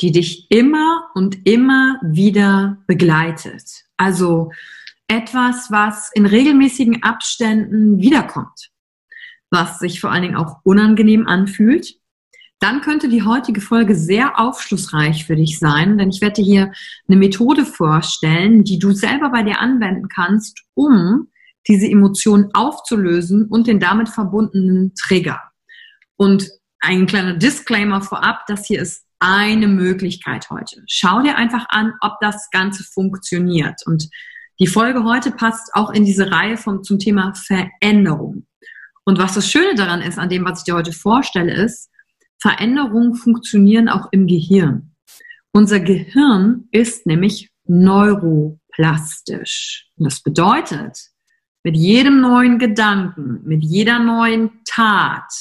die dich immer und immer wieder begleitet. Also etwas, was in regelmäßigen Abständen wiederkommt, was sich vor allen Dingen auch unangenehm anfühlt, dann könnte die heutige Folge sehr aufschlussreich für dich sein, denn ich werde dir hier eine Methode vorstellen, die du selber bei dir anwenden kannst, um diese Emotionen aufzulösen und den damit verbundenen Trigger. Und ein kleiner Disclaimer vorab, das hier ist eine Möglichkeit heute. Schau dir einfach an, ob das Ganze funktioniert. Und die Folge heute passt auch in diese Reihe vom, zum Thema Veränderung. Und was das Schöne daran ist, an dem, was ich dir heute vorstelle, ist, Veränderungen funktionieren auch im Gehirn. Unser Gehirn ist nämlich neuroplastisch. Und das bedeutet, mit jedem neuen Gedanken, mit jeder neuen Tat,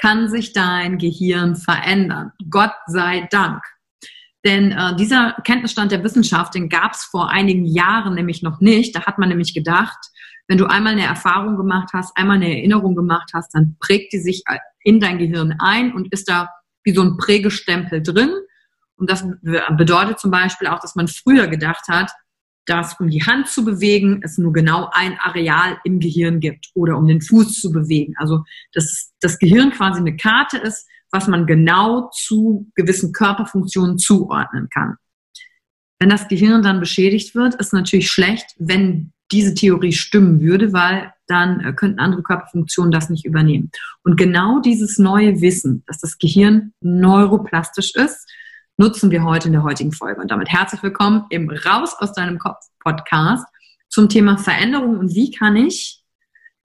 kann sich dein Gehirn verändern. Gott sei Dank. Denn äh, dieser Kenntnisstand der Wissenschaft, den gab es vor einigen Jahren nämlich noch nicht. Da hat man nämlich gedacht, wenn du einmal eine Erfahrung gemacht hast, einmal eine Erinnerung gemacht hast, dann prägt die sich äh, in dein Gehirn ein und ist da wie so ein Prägestempel drin. Und das bedeutet zum Beispiel auch, dass man früher gedacht hat, dass um die Hand zu bewegen, es nur genau ein Areal im Gehirn gibt oder um den Fuß zu bewegen. Also dass das Gehirn quasi eine Karte ist, was man genau zu gewissen Körperfunktionen zuordnen kann. Wenn das Gehirn dann beschädigt wird, ist natürlich schlecht, wenn diese Theorie stimmen würde, weil dann äh, könnten andere Körperfunktionen das nicht übernehmen. Und genau dieses neue Wissen, dass das Gehirn neuroplastisch ist, nutzen wir heute in der heutigen Folge. Und damit herzlich willkommen im Raus aus deinem Kopf Podcast zum Thema Veränderung und wie kann ich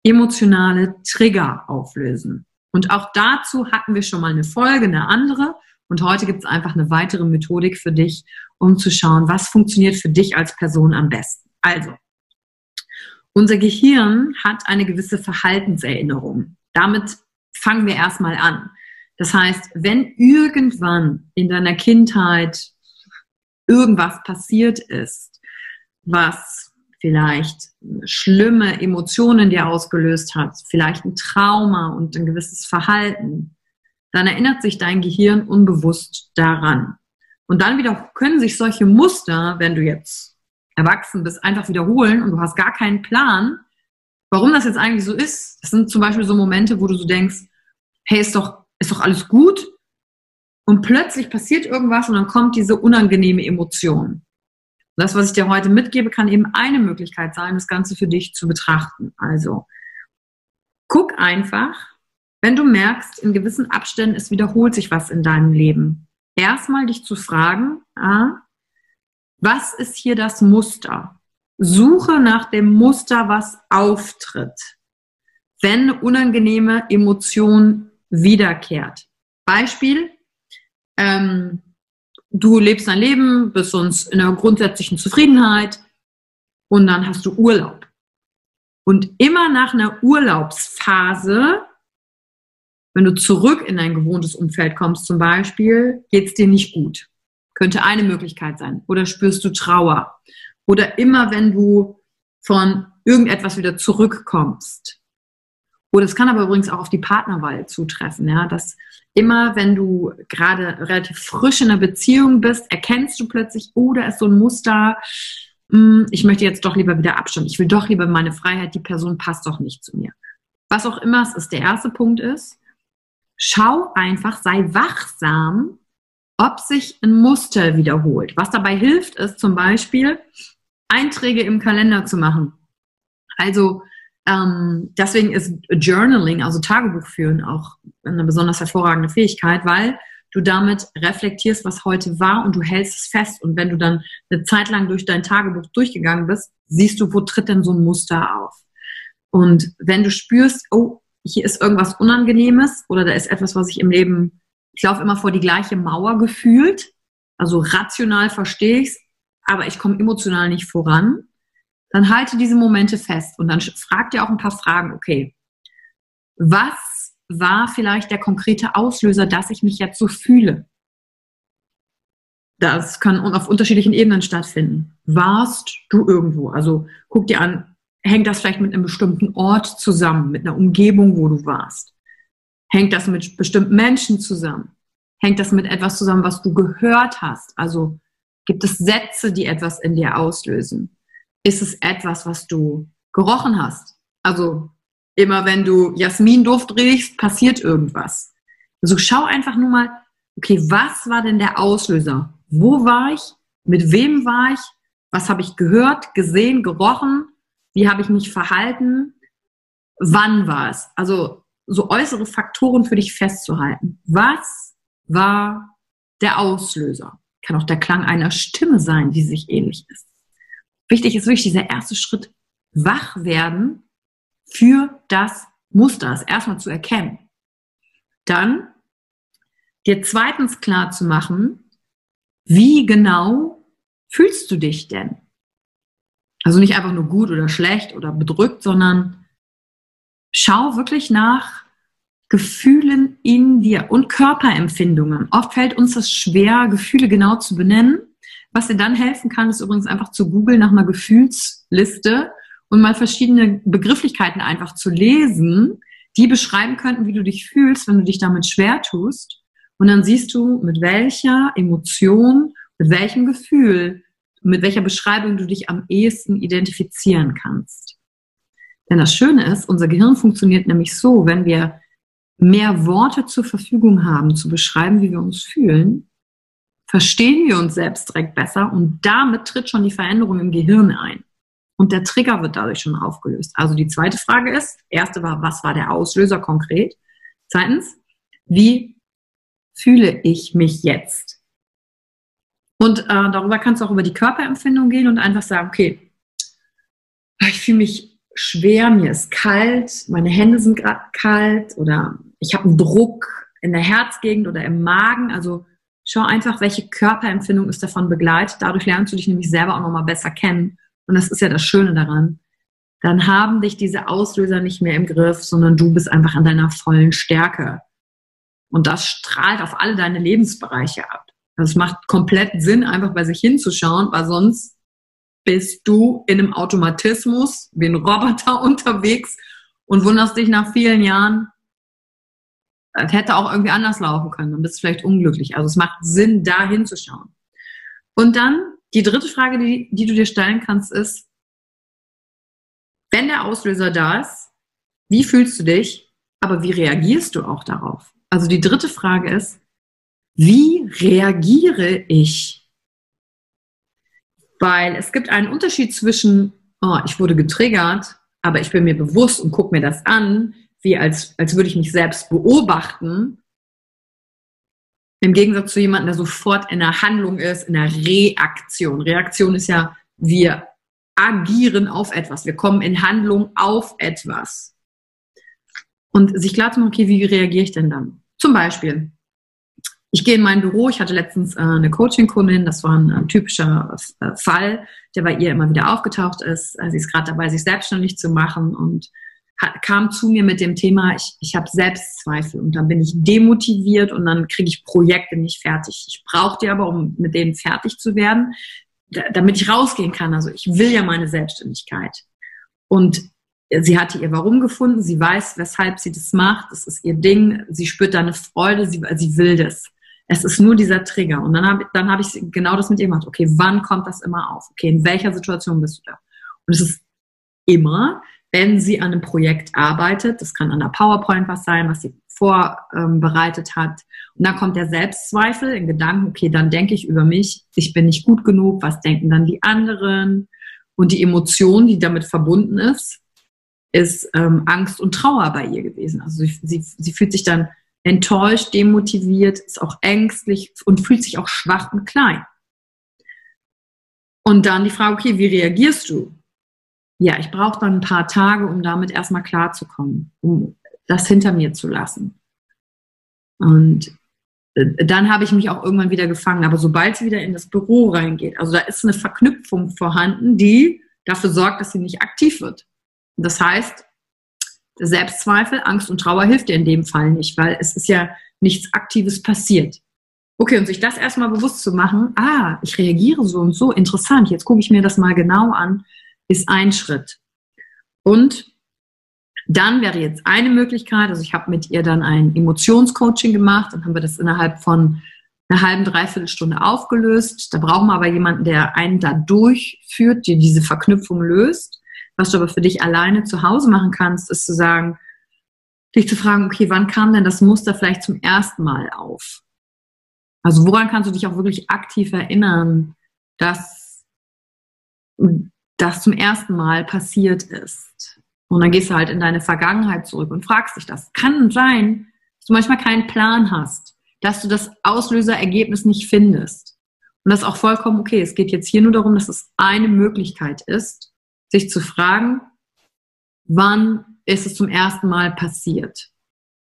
emotionale Trigger auflösen. Und auch dazu hatten wir schon mal eine Folge, eine andere. Und heute gibt es einfach eine weitere Methodik für dich, um zu schauen, was funktioniert für dich als Person am besten. Also, unser Gehirn hat eine gewisse Verhaltenserinnerung. Damit fangen wir erstmal an. Das heißt, wenn irgendwann in deiner Kindheit irgendwas passiert ist, was vielleicht schlimme Emotionen dir ausgelöst hat, vielleicht ein Trauma und ein gewisses Verhalten, dann erinnert sich dein Gehirn unbewusst daran. Und dann wieder können sich solche Muster, wenn du jetzt erwachsen bist, einfach wiederholen und du hast gar keinen Plan, Warum das jetzt eigentlich so ist, das sind zum Beispiel so Momente, wo du so denkst, hey, ist doch, ist doch alles gut. Und plötzlich passiert irgendwas und dann kommt diese unangenehme Emotion. Das, was ich dir heute mitgebe, kann eben eine Möglichkeit sein, das Ganze für dich zu betrachten. Also, guck einfach, wenn du merkst, in gewissen Abständen, es wiederholt sich was in deinem Leben. Erstmal dich zu fragen, ah, was ist hier das Muster? Suche nach dem Muster, was auftritt, wenn eine unangenehme Emotion wiederkehrt. Beispiel, ähm, du lebst dein Leben, bist sonst in einer grundsätzlichen Zufriedenheit und dann hast du Urlaub. Und immer nach einer Urlaubsphase, wenn du zurück in dein gewohntes Umfeld kommst zum Beispiel, geht es dir nicht gut. Könnte eine Möglichkeit sein. Oder spürst du Trauer. Oder immer, wenn du von irgendetwas wieder zurückkommst. Oder es kann aber übrigens auch auf die Partnerwahl zutreffen, ja, dass immer, wenn du gerade relativ frisch in einer Beziehung bist, erkennst du plötzlich, oh, da ist so ein Muster, hm, ich möchte jetzt doch lieber wieder Abstand, ich will doch lieber meine Freiheit, die Person passt doch nicht zu mir. Was auch immer es ist, der erste Punkt ist, schau einfach, sei wachsam, ob sich ein Muster wiederholt. Was dabei hilft, ist zum Beispiel, Einträge im Kalender zu machen. Also ähm, deswegen ist Journaling, also Tagebuch führen, auch eine besonders hervorragende Fähigkeit, weil du damit reflektierst, was heute war und du hältst es fest. Und wenn du dann eine Zeit lang durch dein Tagebuch durchgegangen bist, siehst du, wo tritt denn so ein Muster auf. Und wenn du spürst, oh, hier ist irgendwas Unangenehmes oder da ist etwas, was ich im Leben, ich laufe immer vor die gleiche Mauer gefühlt, also rational verstehe ich es, aber ich komme emotional nicht voran, dann halte diese Momente fest und dann frag dir auch ein paar Fragen, okay, was war vielleicht der konkrete Auslöser, dass ich mich jetzt so fühle? Das kann auf unterschiedlichen Ebenen stattfinden. Warst du irgendwo? Also guck dir an, hängt das vielleicht mit einem bestimmten Ort zusammen, mit einer Umgebung, wo du warst? Hängt das mit bestimmten Menschen zusammen? Hängt das mit etwas zusammen, was du gehört hast? Also gibt es Sätze, die etwas in dir auslösen? Ist es etwas, was du gerochen hast. Also immer wenn du Jasminduft riechst, passiert irgendwas. Also schau einfach nur mal, okay, was war denn der Auslöser? Wo war ich? Mit wem war ich? Was habe ich gehört, gesehen, gerochen? Wie habe ich mich verhalten? Wann war es? Also so äußere Faktoren für dich festzuhalten. Was war der Auslöser? Kann auch der Klang einer Stimme sein, die sich ähnlich ist. Wichtig ist wirklich dieser erste Schritt, wach werden für das Muster, es erstmal zu erkennen. Dann dir zweitens klar zu machen, wie genau fühlst du dich denn? Also nicht einfach nur gut oder schlecht oder bedrückt, sondern schau wirklich nach Gefühlen in dir und Körperempfindungen. Oft fällt uns das schwer, Gefühle genau zu benennen. Was dir dann helfen kann, ist übrigens einfach zu googeln nach einer Gefühlsliste und mal verschiedene Begrifflichkeiten einfach zu lesen, die beschreiben könnten, wie du dich fühlst, wenn du dich damit schwer tust. Und dann siehst du, mit welcher Emotion, mit welchem Gefühl, mit welcher Beschreibung du dich am ehesten identifizieren kannst. Denn das Schöne ist, unser Gehirn funktioniert nämlich so, wenn wir mehr Worte zur Verfügung haben, zu beschreiben, wie wir uns fühlen, verstehen wir uns selbst direkt besser und damit tritt schon die Veränderung im Gehirn ein. Und der Trigger wird dadurch schon aufgelöst. Also die zweite Frage ist, erste war, was war der Auslöser konkret? Zweitens, wie fühle ich mich jetzt? Und äh, darüber kannst du auch über die Körperempfindung gehen und einfach sagen, okay, ich fühle mich schwer, mir ist kalt, meine Hände sind gerade kalt oder ich habe einen Druck in der Herzgegend oder im Magen. Also Schau einfach, welche Körperempfindung ist davon begleitet. Dadurch lernst du dich nämlich selber auch nochmal besser kennen. Und das ist ja das Schöne daran. Dann haben dich diese Auslöser nicht mehr im Griff, sondern du bist einfach an deiner vollen Stärke. Und das strahlt auf alle deine Lebensbereiche ab. Das macht komplett Sinn, einfach bei sich hinzuschauen, weil sonst bist du in einem Automatismus wie ein Roboter unterwegs und wunderst dich nach vielen Jahren, das hätte auch irgendwie anders laufen können. Dann bist du vielleicht unglücklich. Also es macht Sinn, da hinzuschauen. Und dann die dritte Frage, die, die du dir stellen kannst, ist, wenn der Auslöser da ist, wie fühlst du dich, aber wie reagierst du auch darauf? Also die dritte Frage ist, wie reagiere ich? Weil es gibt einen Unterschied zwischen, oh, ich wurde getriggert, aber ich bin mir bewusst und gucke mir das an, wie als, als würde ich mich selbst beobachten. Im Gegensatz zu jemandem, der sofort in der Handlung ist, in der Reaktion. Reaktion ist ja, wir agieren auf etwas. Wir kommen in Handlung auf etwas. Und sich klar zu machen, okay, wie reagiere ich denn dann? Zum Beispiel, ich gehe in mein Büro, ich hatte letztens äh, eine Coaching-Kundin, das war ein, typischer äh, Fall, der bei ihr immer wieder aufgetaucht ist. sie ist gerade dabei, sich selbstständig zu machen und kam zu mir mit dem Thema, ich, ich habe Selbstzweifel und dann bin ich demotiviert und dann kriege ich Projekte nicht fertig. Ich brauche die aber, um mit denen fertig zu werden, damit ich rausgehen kann. Also ich will ja meine Selbstständigkeit. Und sie hatte ihr Warum gefunden, sie weiß, weshalb sie das macht, das ist ihr Ding, sie spürt da eine Freude, sie, sie will das. Es ist nur dieser Trigger. Und dann habe dann hab ich genau das mit ihr gemacht. Okay, wann kommt das immer auf? Okay, in welcher Situation bist du da? Und es ist immer, wenn sie an einem Projekt arbeitet, das kann an der PowerPoint was sein, was sie vorbereitet hat. Und dann kommt der Selbstzweifel in Gedanken, okay, dann denke ich über mich, ich bin nicht gut genug, was denken dann die anderen? Und die Emotion, die damit verbunden ist, ist ähm, Angst und Trauer bei ihr gewesen. Also sie, sie, sie fühlt sich dann enttäuscht, demotiviert, ist auch ängstlich und fühlt sich auch schwach und klein. Und dann die Frage, okay, wie reagierst du? Ja, ich brauche dann ein paar Tage, um damit erstmal klarzukommen, um das hinter mir zu lassen. Und äh, dann habe ich mich auch irgendwann wieder gefangen. Aber sobald sie wieder in das Büro reingeht, also da ist eine Verknüpfung vorhanden, die dafür sorgt, dass sie nicht aktiv wird. Das heißt, Selbstzweifel, Angst und Trauer hilft dir in dem Fall nicht, weil es ist ja nichts Aktives passiert. Okay, und sich das erstmal bewusst zu machen, ah, ich reagiere so und so, interessant, jetzt gucke ich mir das mal genau an, ist ein Schritt. Und dann wäre jetzt eine Möglichkeit, also ich habe mit ihr dann ein Emotionscoaching gemacht, dann haben wir das innerhalb von einer halben, dreiviertel Stunde aufgelöst. Da brauchen wir aber jemanden, der einen da durchführt, der diese Verknüpfung löst. Was du aber für dich alleine zu Hause machen kannst, ist zu sagen, dich zu fragen, okay, wann kam denn das Muster vielleicht zum ersten Mal auf? Also woran kannst du dich auch wirklich aktiv erinnern, dass das zum ersten Mal passiert ist. Und dann gehst du halt in deine Vergangenheit zurück und fragst dich das. Kann sein, dass du manchmal keinen Plan hast, dass du das Auslöserergebnis nicht findest. Und das ist auch vollkommen okay. Es geht jetzt hier nur darum, dass es eine Möglichkeit ist, sich zu fragen, wann ist es zum ersten Mal passiert.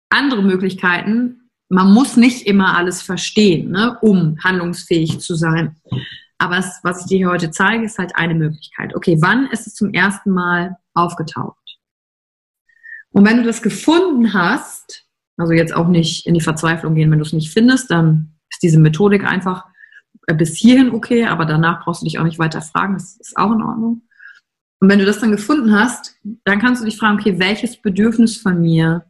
Andere Möglichkeiten, man muss nicht immer alles verstehen, ne, um handlungsfähig zu sein. Aber es, was ich dir heute zeige, ist halt eine Möglichkeit. Okay, wann ist es zum ersten Mal aufgetaucht? Und wenn du das gefunden hast, also jetzt auch nicht in die Verzweiflung gehen, wenn du es nicht findest, dann ist diese Methodik einfach äh, bis hierhin okay, aber danach brauchst du dich auch nicht weiter fragen, das ist auch in Ordnung. Und wenn du das dann gefunden hast, dann kannst du dich fragen, okay, welches Bedürfnis von mir,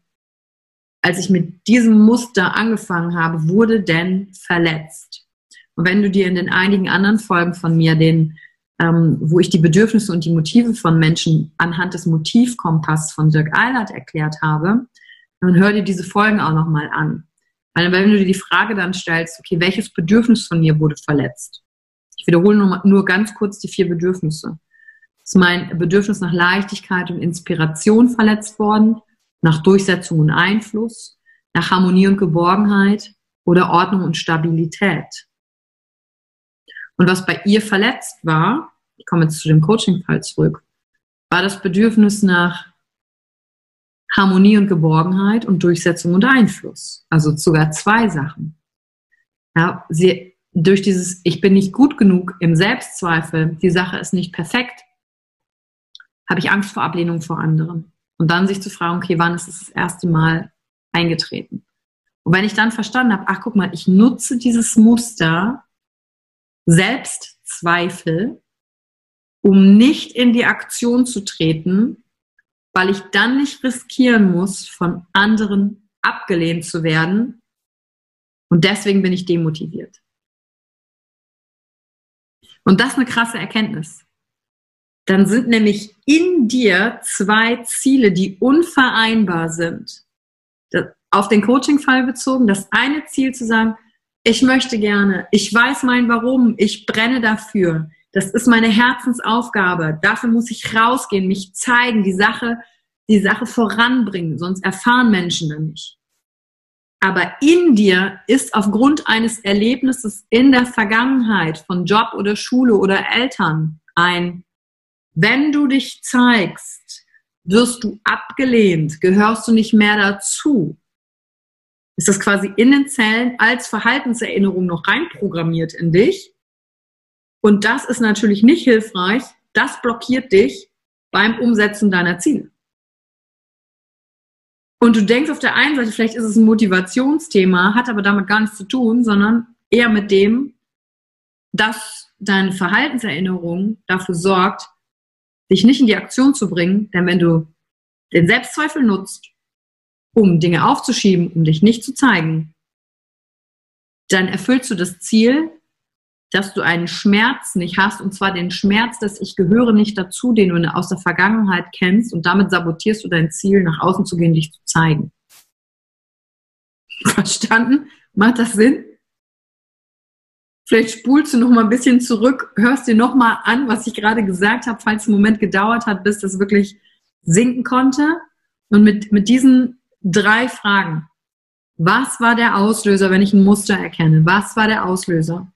als ich mit diesem Muster angefangen habe, wurde denn verletzt? Und wenn du dir in den einigen anderen Folgen von mir, den, ähm, wo ich die Bedürfnisse und die Motive von Menschen anhand des Motivkompass von Dirk Eilert erklärt habe, dann hör dir diese Folgen auch nochmal an. Weil wenn du dir die Frage dann stellst, okay, welches Bedürfnis von mir wurde verletzt? Ich wiederhole nur, nur ganz kurz die vier Bedürfnisse. Ist mein Bedürfnis nach Leichtigkeit und Inspiration verletzt worden, nach Durchsetzung und Einfluss, nach Harmonie und Geborgenheit oder Ordnung und Stabilität. Und was bei ihr verletzt war, ich komme jetzt zu dem Coaching-Fall zurück, war das Bedürfnis nach Harmonie und Geborgenheit und Durchsetzung und Einfluss. Also sogar zwei Sachen. Ja, sie, durch dieses Ich bin nicht gut genug im Selbstzweifel, die Sache ist nicht perfekt, habe ich Angst vor Ablehnung vor anderen. Und dann sich zu fragen, okay, wann ist es das erste Mal eingetreten? Und wenn ich dann verstanden habe, ach guck mal, ich nutze dieses Muster, Selbstzweifel, um nicht in die Aktion zu treten, weil ich dann nicht riskieren muss, von anderen abgelehnt zu werden. Und deswegen bin ich demotiviert. Und das ist eine krasse Erkenntnis. dann sind nämlich in dir zwei Ziele, die unvereinbar sind. auf den Coaching-Fall bezogen, das eine Ziel zu sagen, ich möchte gerne, ich weiß mein Warum, ich brenne dafür, das ist meine Herzensaufgabe, dafür muss ich rausgehen, mich zeigen, die Sache, die Sache voranbringen, sonst erfahren Menschen dann nicht. Aber in dir ist aufgrund eines Erlebnisses in der Vergangenheit von Job oder Schule oder Eltern ein wenn du dich zeigst, wirst du abgelehnt, gehörst du nicht mehr dazu. Ist das quasi in den Zellen als Verhaltenserinnerung noch reinprogrammiert in dich? Und das ist natürlich nicht hilfreich. Das blockiert dich beim Umsetzen deiner Ziele. Und du denkst auf der einen Seite, vielleicht ist es ein Motivationsthema, hat aber damit gar nichts zu tun, sondern eher mit dem, dass deine Verhaltenserinnerung dafür sorgt, dich nicht in die Aktion zu bringen, denn wenn du den Selbstzweifel nutzt, um Dinge aufzuschieben, um dich nicht zu zeigen, dann erfüllst du das Ziel, dass du einen Schmerz nicht hast, und zwar den Schmerz, dass ich gehöre nicht dazu, den du aus der Vergangenheit kennst, und damit sabotierst du dein Ziel, nach außen zu gehen, dich zu zeigen. Verstanden? Macht das Sinn? Vielleicht spulst du noch mal ein bisschen zurück, hörst dir noch mal an, was ich gerade gesagt habe, falls es einen Moment gedauert hat, bis das wirklich sinken konnte. Und mit, mit diesen drei Fragen. Was war der Auslöser, wenn ich ein Muster erkenne? Was war der Auslöser?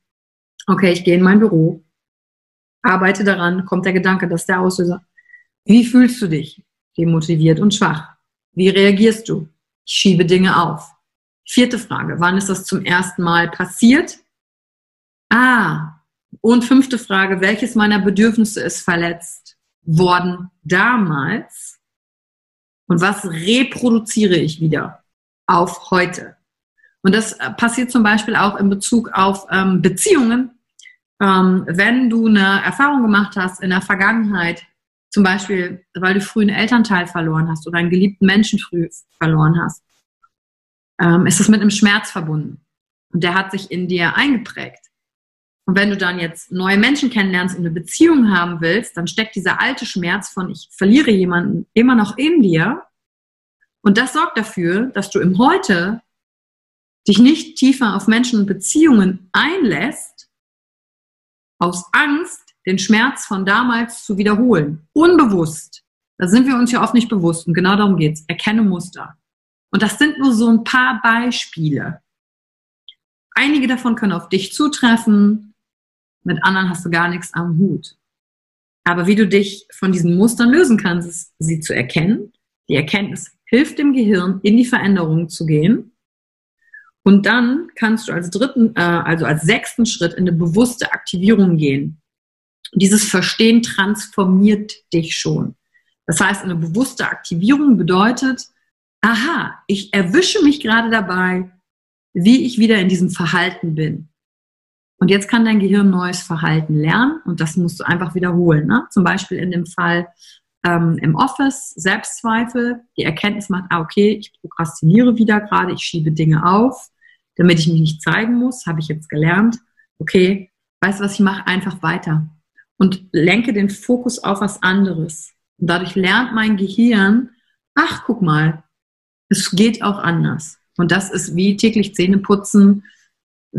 Okay, ich gehe in mein Büro, arbeite daran, kommt der Gedanke, das ist der Auslöser. Wie fühlst du dich? Demotiviert und schwach. Wie reagierst du? Ich schiebe Dinge auf. Vierte Frage, wann ist das zum ersten Mal passiert? Ah, und fünfte Frage, welches meiner Bedürfnisse ist verletzt worden damals? Und was reproduziere ich wieder auf heute? Und das äh, passiert zum Beispiel auch in Bezug auf ähm, Beziehungen. Ähm, wenn du eine Erfahrung gemacht hast in der Vergangenheit, zum Beispiel, weil du früh einen Elternteil verloren hast oder einen geliebten Menschen früh verloren hast, ähm, ist es mit einem Schmerz verbunden. Und der hat sich in dir eingeprägt. Und wenn du dann jetzt neue Menschen kennenlernst und eine Beziehung haben willst, dann steckt dieser alte Schmerz von ich verliere jemanden immer noch in dir. Und das sorgt dafür, dass du im Heute dich nicht tiefer auf Menschen und Beziehungen einlässt, aus Angst, den Schmerz von damals zu wiederholen. Unbewusst. Da sind wir uns ja oft nicht bewusst. Und genau darum geht's. Erkenne Muster. Und das sind nur so ein paar Beispiele. Einige davon können auf dich zutreffen, mit anderen hast du gar nichts am Hut. Aber wie du dich von diesen Mustern lösen kannst, ist, sie zu erkennen. Die Erkenntnis hilft dem Gehirn, in die Veränderung zu gehen. Und dann kannst du als dritten, äh, also als sechsten Schritt in eine bewusste Aktivierung gehen. dieses Verstehen transformiert dich schon. Das heißt, eine bewusste Aktivierung bedeutet, aha, ich erwische mich gerade dabei, wie ich wieder in diesem Verhalten bin. Und jetzt kann dein Gehirn neues Verhalten lernen und das musst du einfach wiederholen. Ne? Zum Beispiel in dem Fall ähm, im Office, Selbstzweifel, die Erkenntnis macht, ah, okay, ich prokrastiniere wieder gerade, ich schiebe Dinge auf, damit ich mich nicht zeigen muss, habe ich jetzt gelernt. Okay, weißt du was, ich mache einfach weiter und lenke den Fokus auf was anderes. Und dadurch lernt mein Gehirn, ach, guck mal, es geht auch anders. Und das ist wie täglich Zähne putzen,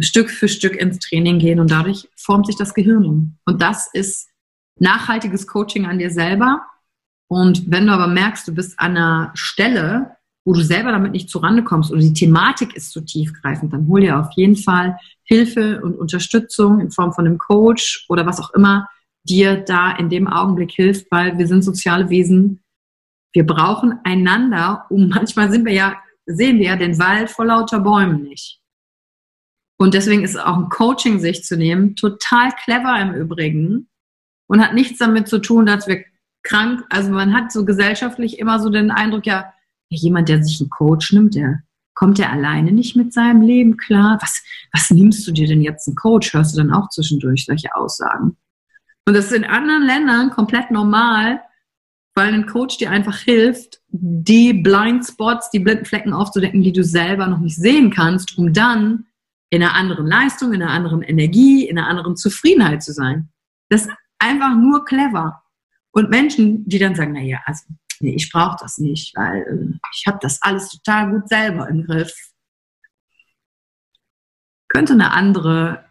Stück für Stück ins Training gehen und dadurch formt sich das Gehirn um. Und das ist nachhaltiges Coaching an dir selber. Und wenn du aber merkst, du bist an einer Stelle, wo du selber damit nicht zurande kommst oder die Thematik ist zu tiefgreifend, dann hol dir auf jeden Fall Hilfe und Unterstützung in Form von einem Coach oder was auch immer dir da in dem Augenblick hilft, weil wir sind soziale Wesen. Wir brauchen einander, um manchmal sind wir ja, sehen wir ja den Wald vor lauter Bäumen nicht. Und deswegen ist auch ein Coaching sich zu nehmen total clever im Übrigen und hat nichts damit zu tun, dass wir krank, also man hat so gesellschaftlich immer so den Eindruck, ja, jemand, der sich einen Coach nimmt, der kommt der alleine nicht mit seinem Leben klar. Was, was nimmst du dir denn jetzt einen Coach? Hörst du dann auch zwischendurch solche Aussagen? Und das ist in anderen Ländern komplett normal, weil ein Coach dir einfach hilft, die Blind Spots, die blinden Flecken aufzudecken, die du selber noch nicht sehen kannst, um dann in einer anderen Leistung, in einer anderen Energie, in einer anderen Zufriedenheit zu sein. Das ist einfach nur clever. Und Menschen, die dann sagen, naja, also nee, ich brauche das nicht, weil äh, ich habe das alles total gut selber im Griff. Könnte eine andere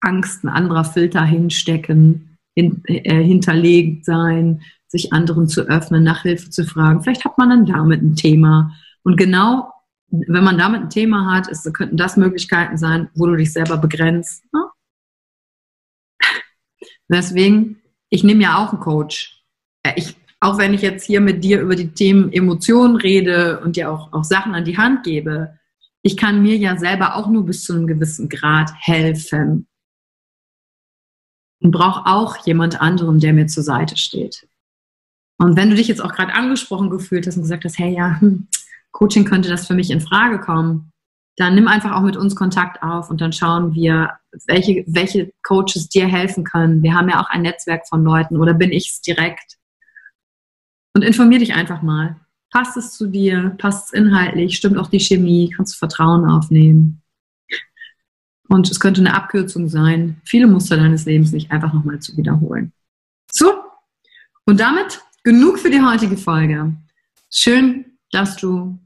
Angst, ein anderer Filter hinstecken, hin, äh, hinterlegt sein, sich anderen zu öffnen, nach Hilfe zu fragen. Vielleicht hat man dann damit ein Thema. Und genau, wenn man damit ein Thema hat, ist, könnten das Möglichkeiten sein, wo du dich selber begrenzt. Ne? Deswegen, ich nehme ja auch einen Coach. Ich, auch wenn ich jetzt hier mit dir über die Themen Emotionen rede und dir auch, auch Sachen an die Hand gebe, ich kann mir ja selber auch nur bis zu einem gewissen Grad helfen. Und brauche auch jemand anderem, der mir zur Seite steht. Und wenn du dich jetzt auch gerade angesprochen gefühlt hast und gesagt hast, hey ja, hm, Coaching könnte das für mich in Frage kommen, dann nimm einfach auch mit uns Kontakt auf und dann schauen wir, welche, welche Coaches dir helfen können. Wir haben ja auch ein Netzwerk von Leuten oder bin ich es direkt? Und informier dich einfach mal. Passt es zu dir? Passt es inhaltlich? Stimmt auch die Chemie? Kannst du Vertrauen aufnehmen? Und es könnte eine Abkürzung sein, viele Muster deines Lebens nicht einfach nochmal zu wiederholen. So, und damit genug für die heutige Folge. Schön, dass du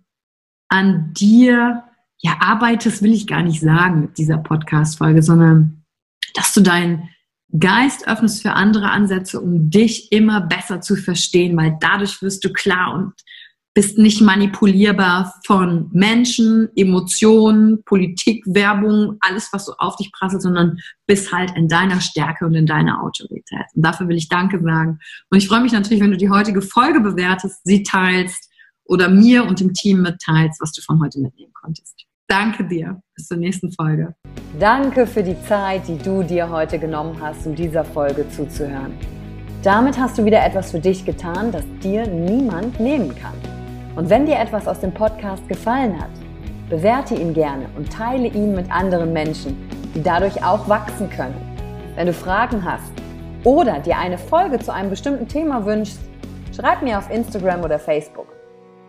an dir ja, arbeitest, will ich gar nicht sagen mit dieser Podcast-Folge, sondern dass du deinen Geist öffnest für andere Ansätze, um dich immer besser zu verstehen, weil dadurch wirst du klar und bist nicht manipulierbar von Menschen, Emotionen, Politik, Werbung, alles, was so auf dich prasselt, sondern bist halt in deiner Stärke und in deiner Autorität. Und dafür will ich Danke sagen. Und ich freue mich natürlich, wenn du die heutige Folge bewertest, sie teilst oder mir und dem Team mitteilst, was du von heute mitnehmen konntest. Danke dir. Bis zur nächsten Folge. Danke für die Zeit, die du dir heute genommen hast, um dieser Folge zuzuhören. Damit hast du wieder etwas für dich getan, das dir niemand nehmen kann. Und wenn dir etwas aus dem Podcast gefallen hat, bewerte ihn gerne und teile ihn mit anderen Menschen, die dadurch auch wachsen können. Wenn du Fragen hast oder dir eine Folge zu einem bestimmten Thema wünschst, schreib mir auf Instagram oder Facebook.